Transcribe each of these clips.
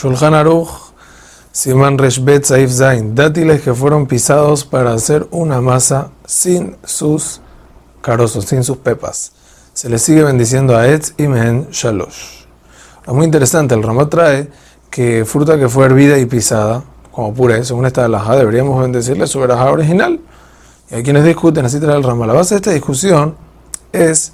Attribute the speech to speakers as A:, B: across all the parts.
A: Shulchan Aruch, Siman Reshbet Saif Zain, dátiles que fueron pisados para hacer una masa sin sus carozos, sin sus pepas. Se les sigue bendiciendo a Etz y Men Shalosh. Es muy interesante, el Ramá trae que fruta que fue hervida y pisada, como puré, según esta alhaja, deberíamos bendecirle su verajá original. Y hay quienes discuten, así trae el Ramá. La base de esta discusión es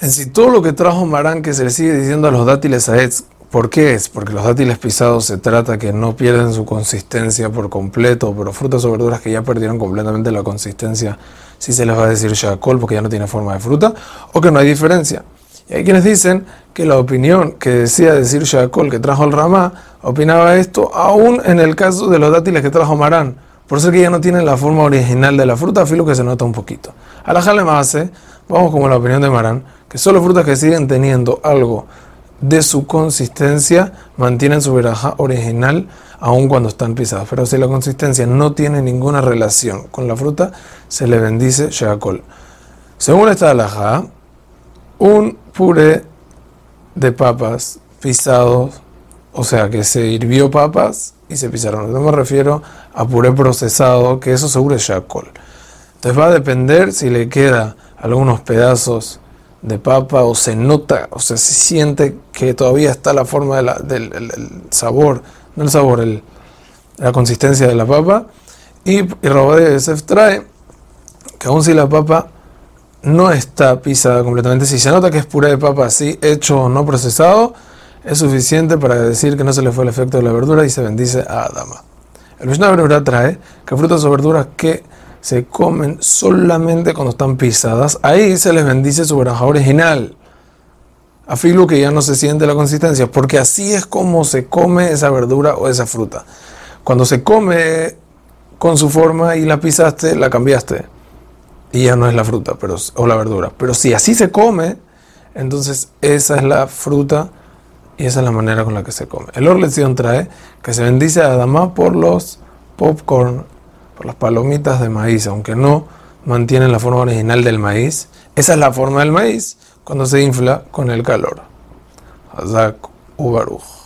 A: en si todo lo que trajo Marán que se le sigue diciendo a los dátiles a Etz, ¿por qué es? Porque los dátiles pisados se trata que no pierden su consistencia por completo, pero frutas o verduras que ya perdieron completamente la consistencia, si se les va a decir shakol porque ya no tiene forma de fruta, o que no hay diferencia. Y hay quienes dicen que la opinión que decía decir shakol que trajo el Ramá, opinaba esto aún en el caso de los dátiles que trajo Marán, por ser que ya no tienen la forma original de la fruta, filo que se nota un poquito. A la jale más vamos como la opinión de Marán, que solo frutas que siguen teniendo algo de su consistencia mantienen su veraja original aun cuando están pisadas. Pero si la consistencia no tiene ninguna relación con la fruta, se le bendice Sheakol. Según esta alhaja, un puré de papas pisados, o sea que se hirvió papas y se pisaron. No me refiero a puré procesado, que eso seguro es Sheakol. Entonces va a depender si le queda algunos pedazos de papa o se nota, o se siente que todavía está la forma del sabor, no el sabor, el, la consistencia de la papa. Y, y de Yosef trae que aun si la papa no está pisada completamente, si se nota que es puré de papa así, hecho o no procesado, es suficiente para decir que no se le fue el efecto de la verdura y se bendice a Adama. El Mishnah trae que frutas o verduras que se comen solamente cuando están pisadas, ahí se les bendice su veraja original. Afilo que ya no se siente la consistencia, porque así es como se come esa verdura o esa fruta. Cuando se come con su forma y la pisaste, la cambiaste. Y ya no es la fruta pero, o la verdura. Pero si así se come, entonces esa es la fruta y esa es la manera con la que se come. El Orlección trae que se bendice a Adama por los popcorn por las palomitas de maíz, aunque no mantienen la forma original del maíz. Esa es la forma del maíz cuando se infla con el calor. Hazak Ubaruj.